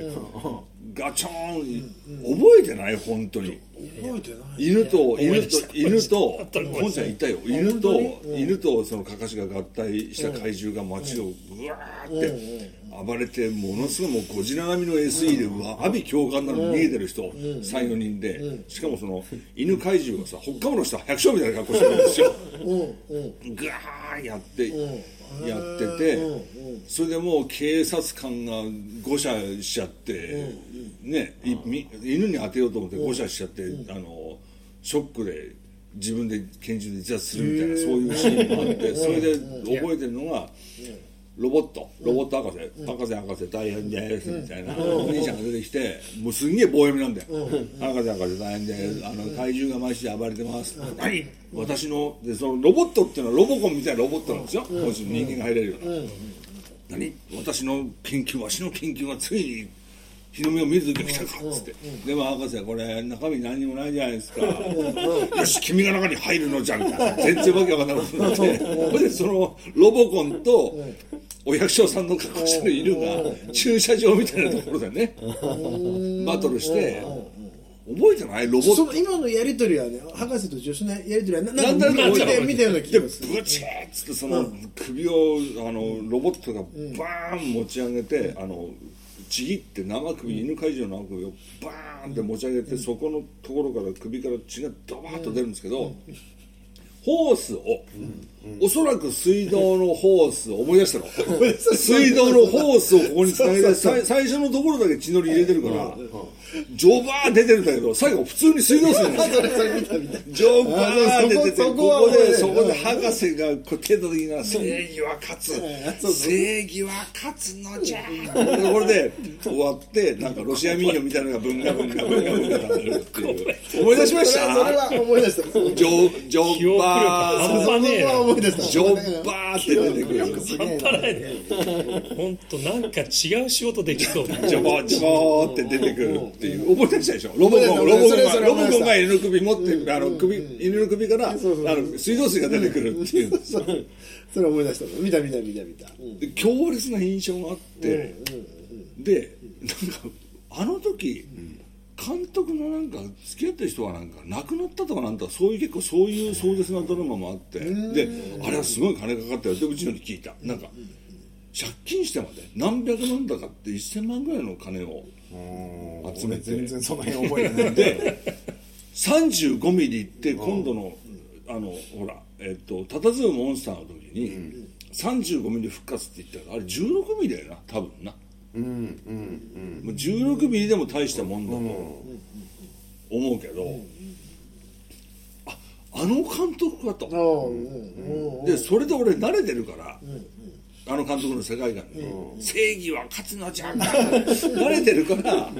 ガチョーン覚えてない？本当に覚えてない犬とえ犬と犬と本ちゃんいたよ。犬と犬とそのカカシが合体した怪獣が街をぐわーって暴れてものすごいもうゴジラ並みの SE でうわ阿鼻教官なのに逃げてる人34人でしかもその犬怪獣がさ北海道の人は百姓みたいな格好してるんですよ。ぐわーやってやっててそれでもう警察官が誤射しちゃってね犬に当てようと思って誤射しちゃってあのショックで自分で拳銃で自殺するみたいなそういうシーンがあってそれで覚えてるのがロボット。ロボット博士。博士博士大変です。みたいな。お兄ちゃんが出てきてもうすんげえ棒読みなんだよ。博士博士大変です。あの怪獣が街で暴れてます。何？私のでそのロボットっていうのはロボコンみたいなロボットなんですよ。もし人間が入れるような。何？私の研究わしの研究がついに日の目を見る時が来たかっつって、でも博士これ中身何にもないじゃないですか、よし君が中に入るのじゃみたいな。全然わけわかんないことになってそれでそのロボコンとお役所さんの格好してる犬が駐車場みたいなところでねバトルして覚えてない？ロボット。その今のやりとりはね博士と助手のやりとりはなんんか見となく覚えて見たような気でがする。ブチーッつってその首をあのロボットがバーン持ち上げてあのちぎって生首犬怪獣の生首をバーンって持ち上げてそこのところから首から血がドバーッと出るんですけどホースを、おそらく水道のホースを思い出したの。水道のホースをここにつなげて最初のところだけ血のり入れてるからジョバー出てるんだけど最後普通に水道水になってるジョバー出ててこそこでね。そこで博士がこう手た時に正義は勝つ。正義は勝つのじゃこれで終わってなんかロシア民謡みたいなのが文化文化文化文化るっていう思い出しましそれはそれたは思い出したジョジョバージョバーって出てくる本当なんか違う仕事できそうジョボジョボーって出てくるっていう。覚えてましたでしょ？ロボコン覚ロボコンがロボコンが犬の首持ってあの首犬の首からあの水道水が出てくるっていう。それ思い出した見た見た見た見た、強烈な印象があって。でなんかあの時監督のなんか付き合ってる人がなんか亡くなったとかなんとかそういう結構そういう壮絶なドラマもあって。であれはすごい金かかったよ。ってうちのに聞いたなんか借金してまで何百万だかって1000万ぐらいの金を集めて。全然その辺覚えてないで35ミリって今度の、あのほらえっと佇むモンスターの時に、35ミリ復活って言ったらあれ16ミリだよな多分な。うんうんもう16ミリでも大したもんだと思うけど、ああの監督かと、うんうんうん。でそれで俺慣れてるから、あの監督の世界観。に、正義は勝つのじゃん。慣れてるからあ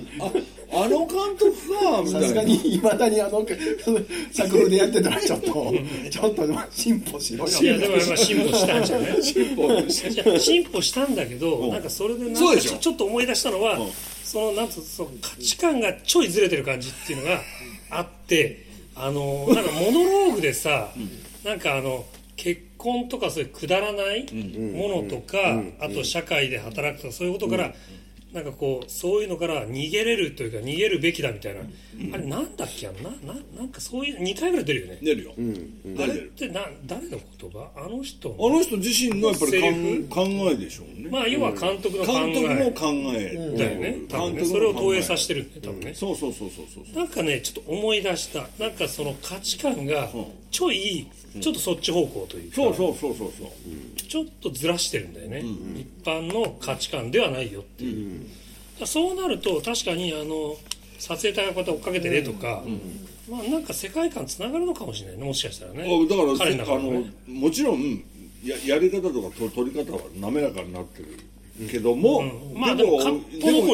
あの監督かみさすがたいなにいまだにあの作風でやってたらちょっとちょっと進歩しろよ。いやでも進歩したんじゃない？進歩。してじゃあ進歩したんだけど、なんかそれでなんかちょちょっと思い出したのは、そのなんつうその価値観がちょいずれてる感じっていうのがあってあのなんかモノローグでさ、なんかあの結婚とかそういうくだらないものとか、あと社会で働くとかそういうことから、なんかこうそういうのから逃げれるというか逃げるべきだみたいな、あれなんだっけな？ななんかそういう2回ぐらい出るよね、出るよ、あれってな誰の言葉？あの人のあの人自身のやっぱり考考えでしょうね、まあ要は監督の考え。監督の考えだよね、多分ね。それを投影させてるんだよ多分ね。そうそうそうそうそうなんかねちょっと思い出した。なんかその価値観がちょいちょっとそっち方向というか。そうそうそうそうそう。ちょっとずらしてるんだよね、一般の価値観ではないよっていう、そうなると確かにあの撮影隊がこうやって追っかけてねとか、まあなんか世界観つながるのかもしれないねもしかしたらね。あだから彼の中あでね。のもちろんややり方とかと取り方は滑らかになってるけども、うん。まあでもでよねだいぶ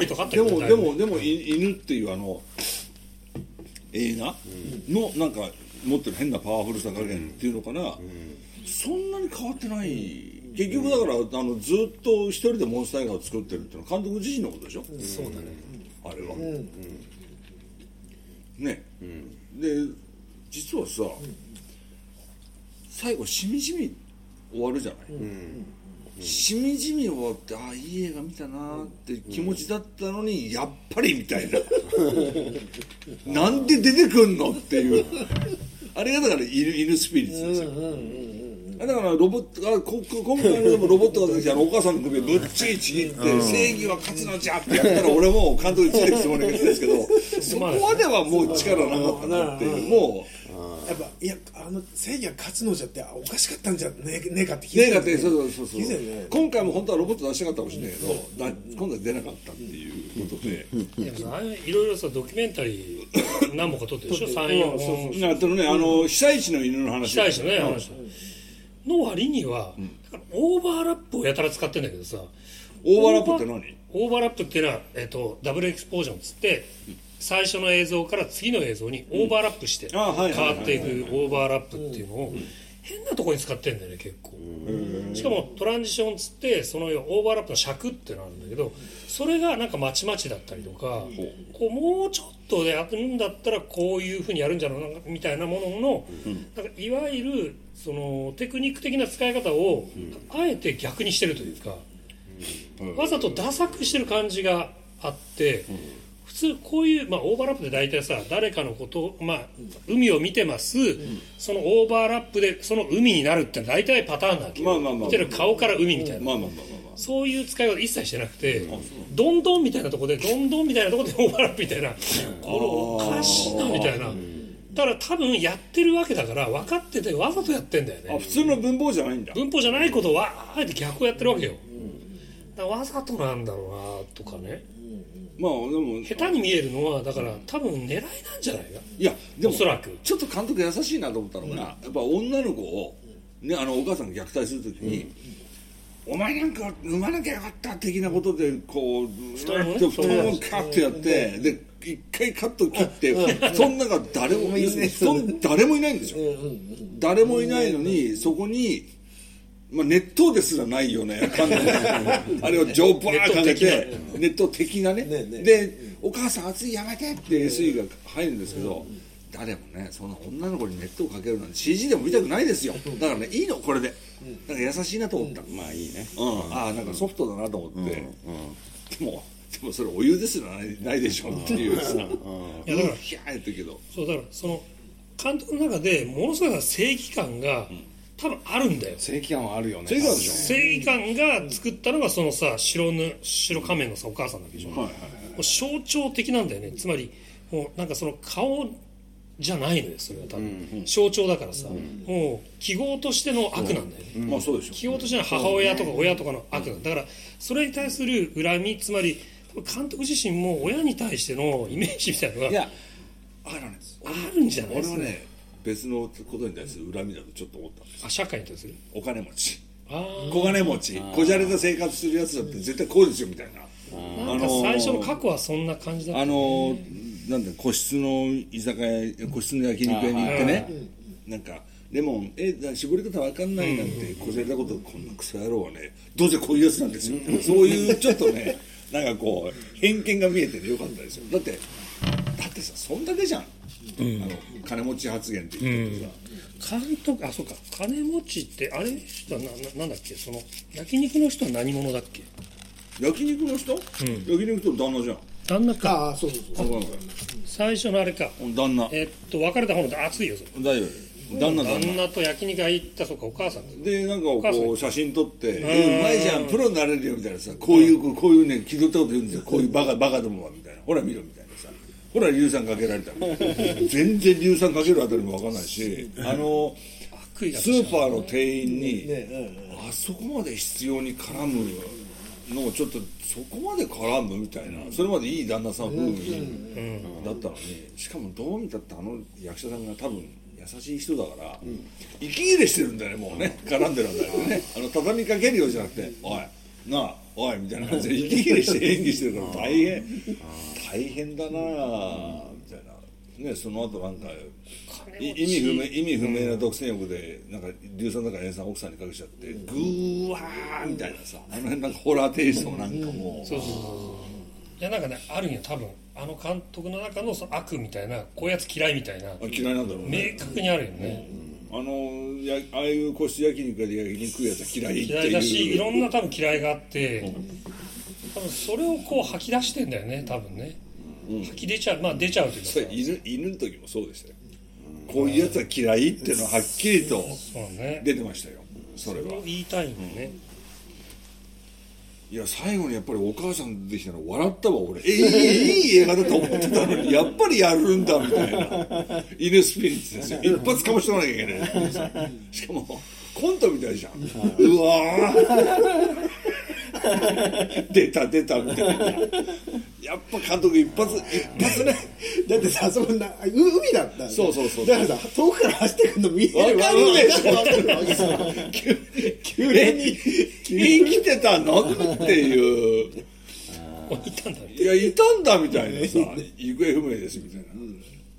もでもでもい犬っていうあの映画のなんか持ってる変なパワフルさ加減っていうのかな、そんなに変わってない。結局だからあのずっと一人でモンスター映画を作ってるっていうのは監督自身のことでしょ、そうだね。あれは、ね、で実はさ、最後しみじみ終わるじゃない、しみじみ終わってああいい映画見たなーって気持ちだったのに、やっぱりみたいな。なんで出てくんのっていうあれがだから犬犬スピリッツですよ、だからロボットがここ今回のでもロボットが出てきてあのお母さんの首ぶっちぎちぎって正義は勝つのじゃってやったら俺も監督についてくつもりですけど そこまではもう力なかったなっていうもやっぱいやあの正義が勝つのじゃってあおかしかったんじゃねえねえかってう聞いたね。えかってそうそうそうね今回も本当はロボット出したかったかもしれないけどだ今度は出なかったっていうことで。いろいろさドキュメンタリー何本か撮ってるでしょ？34本あとねあの被災地の犬の話。被災地のね、あの割には、だからオーバーラップをやたら使ってんだけどさ。オーバーラップって何？オーバーラップっていうのは、えっと double exposure っつって最初の映像から次の映像にオーバーラップして変わっていくオーバーラップっていうのを変なところに使ってんだよね結構。しかもトランジションっつってそのオーバーラップの尺っていうのがあるんだけどそれがなんかまちまちだったりとかこうもうちょっとでやるんだったらこういうふうにやるんじゃないのみたいなもののなんかいわゆるそのテクニック的な使い方をあえて逆にしてるというか。わざとダサくしてる感じがあって、普通こういう、まあ、オーバーラップで大体さ誰かのことを、まあ、海を見てます、そのオーバーラップでその海になるってのは大体パターンなわけよ、まあまあまあ見てる顔から海みたいな、そういう使い方一切してなくて、どんどんみたいなところでどんどんみたいなところで オーバーラップみたいな。これおかしいなみたいな。だから多分やってるわけだから分かっててわざとやってんだよね。あ普通の文法じゃないんだ。文法じゃないことはあえて逆をやってるわけよ、だからわざとなんだろうなとかねまあでも下手に見えるのはだから多分狙いなんじゃないか？いやでもおそらく。ちょっと監督優しいなと思ったのが、やっぱ女の子を、ね、あのお母さんが虐待するときに、お前なんか産まなきゃよかった的なことでこう太ももね？太ももをカッとやってで一回カット切ってそん中誰もそん誰もいないんですよ。誰もいないのにそこにまあ、熱湯ですらないよね。感 じあれをジョーバーかけて熱湯的なね。で「お母さん熱いやめて」って SE が入るんですけど、誰もねそんな女の子に熱湯かけるなんて CG でも見たくないですよ。だからねいいのこれで。だから優しいなと思った、まあいいね。うん、ああなんかソフトだなと思って、でもでもそれお湯ですらないないでしょっていうさ、うん、いやだからヒャーやったけど。そうだからその監督の中でものすごい正義感が多分あるんだよ。正義感はあるよね。正義感が作ったのがそのさ白ぬ白仮面のさお母さんだけでしょ、はいはいもう象徴的なんだよね。つまりもうなんかその顔じゃないのよそれは多分、象徴だからさ、もう記号としての悪なんだよね、まあそうでしょ記号としての母親とか親とかの悪なんだ。だからそれに対する恨みつまり監督自身も親に対してのイメージみたいなのがいやあのねあるんじゃない？ですか俺はね別のことに対する恨みだとちょっと思ったんですあ社会に対する？お金持ち。あ小金持ち。こじゃれた生活するやつだって絶対こうですよみたいな。あなんか最初の過去はそんな感じだった。あのなんだ個室の居酒屋個室の焼肉屋に行ってね。なんかレモンえだ絞り方わかんないなんてこじゃれたことこんなクソ野郎はねどうせこういうやつなんですよ。そういうちょっとねなんかこう偏見が見えててよかったですよ。だってだってさそんだけじゃん、あの金持ち発言って言ってさ、監督あそうか金持ちってあれ人はなななんだっけその焼肉の人は何者だっけ？焼肉の人、焼肉と旦那じゃん。旦那か。ああそうそうそう。最初のあれか。旦那。えっと別れた方の熱いよそれ。大丈夫旦那旦那。旦那と焼肉屋行ったそうかお母さん。だでなんか母さんこう写真撮って「えうまいじゃん。プロになれるよ」みたいなさこういうこういうね気取ったこと言うんですよ。こういうバカバカどもはみたいな。ほら見ろみたいなさほら硫酸かけられた。全然硫酸かけるあたりも分かんないしあのスーパーの店員にあそこまで必要に絡むのをちょっとそこまで絡むみたいなそれまでいい旦那さん風味だったのにしかもどう見たってあの役者さんが多分優しい人だから、息切れしてるんだよねもうね。絡んでるんだよね。あの畳みかけるようじゃなくて「おいなあおい」みたいな感じで息切れして演技してるから大変。大変だなあみたいな。ねその後なんかい意味不明意味不明な独占欲でなんか硫酸だから塩酸奥さんにかけちゃってグーワーみたいなさあの辺なんかホラーテイストなんかもう。そうそうそう。そういやなんかねあるんよ多分。あの監督の中のその悪みたいなこういうやつ嫌いみたいな。あ嫌いなんだろうね。明確にあるよね、あのやああいう個室焼肉屋で焼肉食うやつは嫌いっていう。嫌いだしいろんな多分嫌いがあって、多分それをこう吐き出してんだよね多分ね、吐き出ちゃうまあ出ちゃうというか犬犬の時もそうでしたよ。こういうやつは嫌いっていうのははっきりと出てましたよそれは。言いたいんだよね、いや最後にやっぱりお母さん出てきたの笑ったわ俺。えいいい映画だと思ってたのにやっぱりやるんだみたいな。犬スピリッツですよ。一発かもしれなきゃいけない。しかもコントみたいじゃん。うわー。出た出たみたいな。やっぱ監督一発一発ねだってさあそこなう海だったんだそうそうそうだからさ遠くから走ってくるの見えるわかるでしょ。急に生きてたの？っていう。いたんだよいやいたんだみたいなさ。行方不明ですみたいな、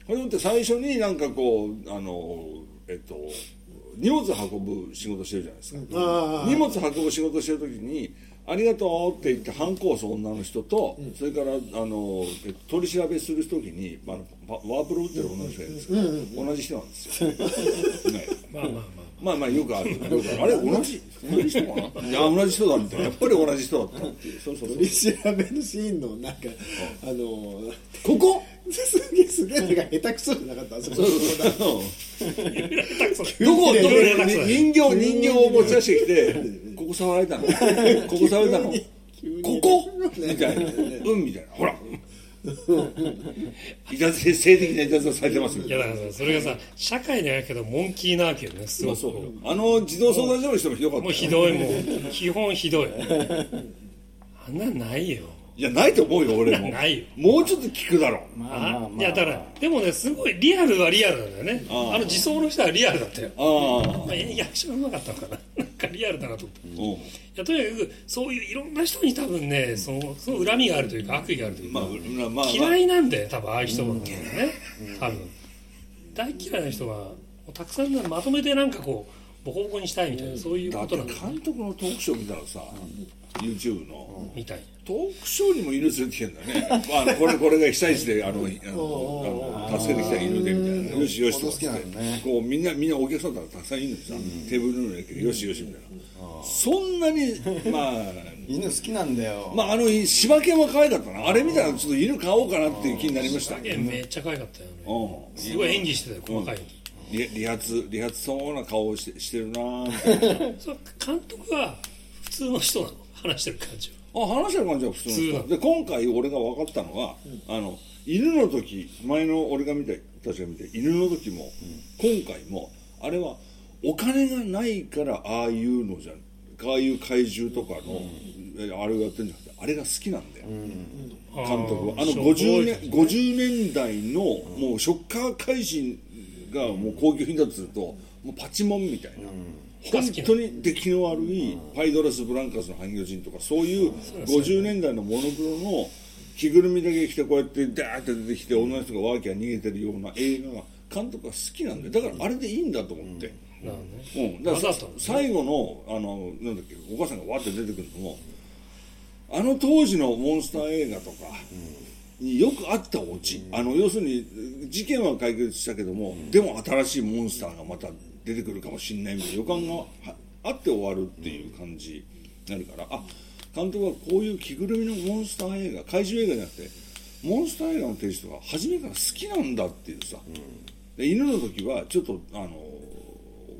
これって最初になんかこうあのえっと荷物運ぶ仕事してるじゃないですか。ああ荷物運ぶ仕事してる時に「ありがとう」って言って反抗をする女の人と、それからあのえ取り調べする時に、まあ、ワワープロ打ってる女の人がいるんですけど、同じ人なんですよ、ね。まあまあままあまあよくある。よくある。あれ同じ？同じ人かないや同じ人だみた。いなやっぱり同じ人だった。っていうそうそうそう。取り調べのシーンのなんかあのここ？すげえすげえなんか下手くそじゃなかった。あそこ どこ？どこ？急に。連絡する人形人形を持ち出してきてここ触られたの？ここ触られたの？ここ？みたいな。うんみたいな。ほらいたず性的ないたずらされてますいやだからさそれがさ社会にあるけどモンキーなわけよねすごあそうよ。あの児童相談所の人もひどかったよ。もうひどいもん。基本ひどい。あんなんないよ。いやないと思うよ俺も。ないよ。もうちょっと聞くだろう。まあまあまあいやだからでもねすごいリアルはリアルなんだよね。あの自走の人はリアルだったよ。ああ。まあ役者がうまかったのかな。なんかリアルだなと思って。いうん。やとにかくそういういろんな人に多分ねそのその恨みがあるというか悪意があるというか、まあまあまあ。嫌いなんだよ多分ああいう人はね、多分。大嫌いな人はもうたくさんまとめてなんかこうボコボコにしたいみたいな、そういうことなんだよ監督のトークショー見たらさ、YouTube の。みたい。トークショーにも犬連れてきてんだね。あのこれこれが被災地であのあのあの助けてきた犬でみたいな。よしよしとかって。こうみんなみんなお客さんだからたくさんいるのにさ、テーブルの上によしよしみたいな、そんなに まあ犬好きなんだよ、まああの柴犬は可愛かったな。あれ見たらちょっと犬飼おうかなっていう気になりました。なめっちゃ可愛かったよねうん。すごい演技してたよ細かい理理髪理髪そうな顔をしてしてるな 監督は普通の人なの。話してる感じは。あ話してる感じは普通の普通な人で今回俺が分かったのは、あの犬の時前の俺が見たたちが見て犬の時も、今回もあれはお金がないからああいうのじゃああいう怪獣とかの、えあれをやってるんじゃなくてあれが好きなんだよ、監督は。あの50年 ,50 年代のもうショッカー怪人がもう高級品だとするともうパチモンみたいな、本当に出来の悪いパイドラス・ブランカスの半魚人とかそういう50年代のモノクロの着ぐるみだけ着てこうやってダーって出てきて女の人がワーキャー逃げてるような映画が監督が好きなんでだからあれでいいんだと思って。なるほどね。うん、だから最後のあのなんだっけお母さんがわって出てくるのもあの当時のモンスター映画とかによくあったオチ、あの要するに事件は解決したけども、でも新しいモンスターがまた出てくるかもしれないみたいな予感がはあって終わるっていう感じになるからあ監督はこういう着ぐるみのモンスター映画怪獣映画じゃなくてモンスター映画のテイストが初めから好きなんだっていうさ、で犬の時はちょっとあの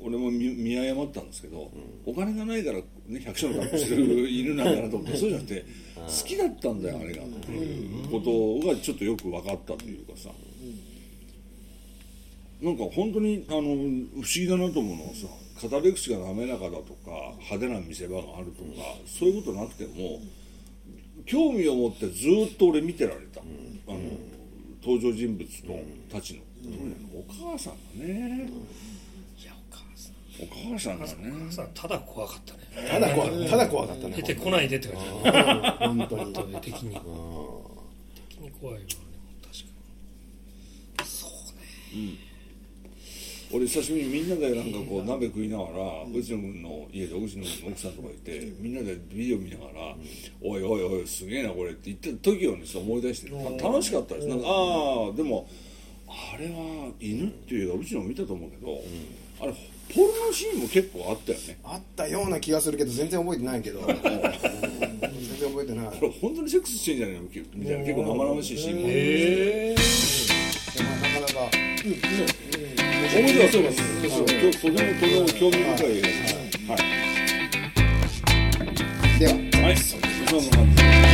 俺も見見誤ったんですけど、お金がないから、ね、百姓の格好してる犬なんだなと思って そうじゃなくて好きだったんだよあれが。っていうことがちょっとよく分かったというかさ。なんか本当にあの不思議だなと思うのはさ語り口が滑らかだとか派手な見せ場があるとか、そういうことなくても興味を持ってずっと俺見てられた、あの登場人物とたちの、お母さんがね。いやお母さんお母さんがね。お母さんただ怖かったね。ただ怖た。だ怖かったね。出てこないでって感じだね本当に。敵に敵に怖いわね確かに。そうね。俺久しぶりにみんなでなんかこう鍋食いながら内野君の家で内野君の奥さんとかいてみんなでビデオ見ながら「おいおいおいすげえなこれ」って言ってた時をね思い出してた楽しかったです。なんかああでもあれは犬っていう映画うちのも見たと思うけど、あれポルノシーンも結構あったよね。あったような気がするけど全然覚えてないけど。全然覚えてない。これ本当にセックスしてんじゃないのみたいな結構生々しいシーンもへえまあなかなか面白そうですととてもとても興味深い映画ですはい。では。はい。そんな感じで